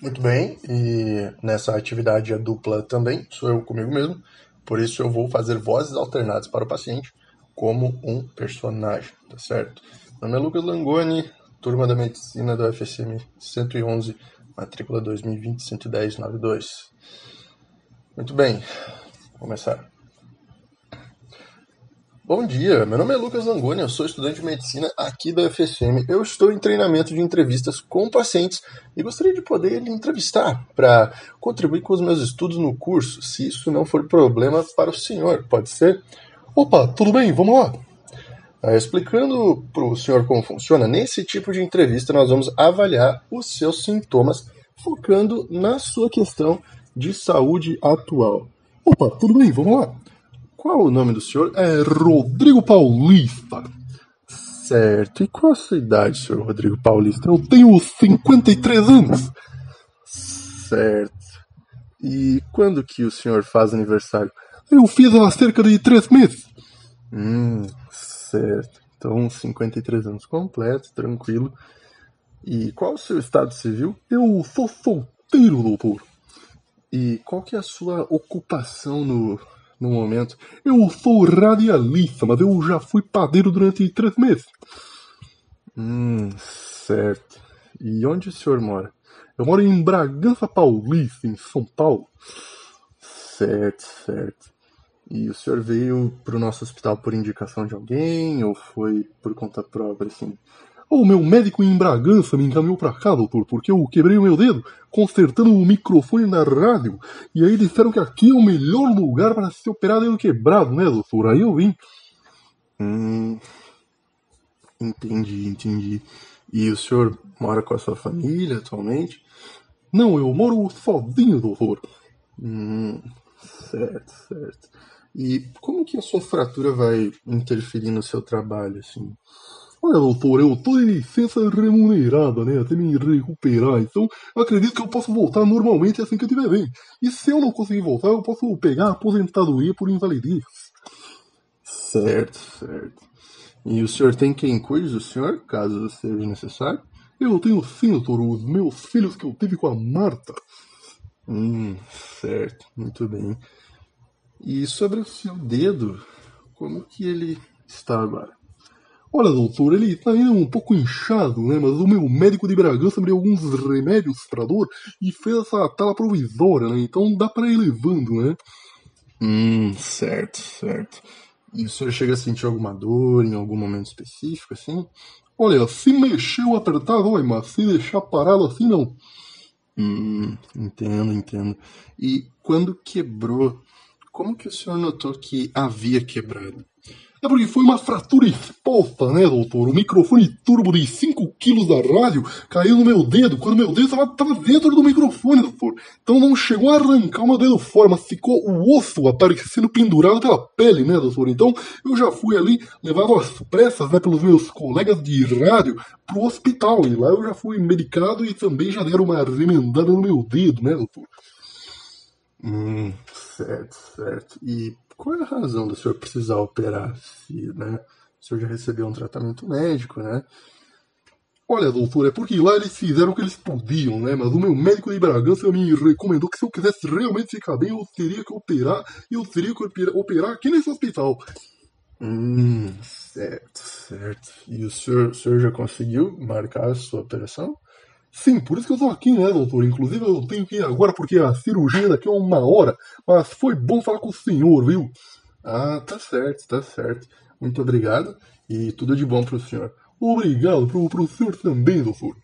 Muito bem, e nessa atividade a dupla também sou eu comigo mesmo, por isso eu vou fazer vozes alternadas para o paciente como um personagem, tá certo? Meu nome é Lucas Langoni, turma da medicina da UFSM 111, matrícula 2020-110-92. Muito bem, vou começar. Bom dia, meu nome é Lucas Langoni, eu sou estudante de medicina aqui da UFSM. Eu estou em treinamento de entrevistas com pacientes e gostaria de poder lhe entrevistar para contribuir com os meus estudos no curso, se isso não for problema para o senhor, pode ser? Opa, tudo bem, vamos lá. Ah, explicando para o senhor como funciona, nesse tipo de entrevista nós vamos avaliar os seus sintomas, focando na sua questão de saúde atual. Opa, tudo bem, vamos lá. Qual o nome do senhor? É Rodrigo Paulista. Certo. E qual a sua idade, senhor Rodrigo Paulista? Eu tenho 53 anos. Certo. E quando que o senhor faz aniversário? Eu fiz há cerca de três meses. Hum, certo. Então, 53 anos completos, tranquilo. E qual o seu estado civil? Eu sou solteiro, doutor. E qual que é a sua ocupação no, no momento. Eu sou radialista, mas eu já fui padeiro durante três meses. Hum, certo. E onde o senhor mora? Eu moro em Bragança Paulista, em São Paulo. Certo, certo. E o senhor veio para o nosso hospital por indicação de alguém ou foi por conta própria, assim? O meu médico em Bragança me encaminhou para cá, doutor, porque eu quebrei o meu dedo consertando o microfone na rádio. E aí disseram que aqui é o melhor lugar para se operar dedo quebrado, né, doutor? Aí eu vim. Hum. Entendi, entendi. E o senhor mora com a sua família atualmente? Não, eu moro sozinho, doutor. Hum, certo, certo. E como que a sua fratura vai interferir no seu trabalho, assim? Olha, doutor, eu tô em licença remunerada, né? Até me recuperar. Então, acredito que eu posso voltar normalmente assim que eu tiver bem. E se eu não conseguir voltar, eu posso pegar a aposentadoria por invalidez. Certo, certo. E o senhor tem quem cuide do senhor, caso seja necessário? Eu tenho sim, doutor, os meus filhos que eu tive com a Marta. Hum, certo, muito bem. E sobre o seu dedo, como que ele está agora? Olha, doutor, ele tá ainda um pouco inchado, né? Mas o meu médico de Bragança me deu alguns remédios pra dor e fez essa tala provisória, né? Então dá pra ir levando, né? Hum, certo, certo. E o senhor chega a sentir alguma dor em algum momento específico, assim? Olha, se mexer ou apertar, dói, mas se deixar parado assim, não. Hum, entendo, entendo. E quando quebrou, como que o senhor notou que havia quebrado? É porque foi uma fratura exposta, né, doutor? O microfone turbo de 5 quilos da rádio caiu no meu dedo, quando meu dedo estava dentro do microfone, doutor. Então não chegou a arrancar o meu dedo fora, mas ficou o osso aparecendo pendurado pela pele, né, doutor? Então eu já fui ali, levado às pressas, né, pelos meus colegas de rádio, pro hospital. E lá eu já fui medicado e também já deram uma remendada no meu dedo, né, doutor? Hum, certo, certo. E qual é a razão do senhor precisar operar? Se, né, o senhor já recebeu um tratamento médico, né? Olha, doutor, é porque lá eles fizeram o que eles podiam, né? Mas o meu médico de Bragança me recomendou que se eu quisesse realmente ficar bem, eu teria que operar e eu teria que operar aqui nesse hospital. Hum, certo, certo. E o senhor, o senhor já conseguiu marcar a sua operação? Sim, por isso que eu tô aqui, né, doutor? Inclusive eu tenho que ir agora porque a cirurgia daqui é uma hora. Mas foi bom falar com o senhor, viu? Ah, tá certo, tá certo. Muito obrigado e tudo de bom pro senhor. Obrigado pro, pro senhor também, doutor.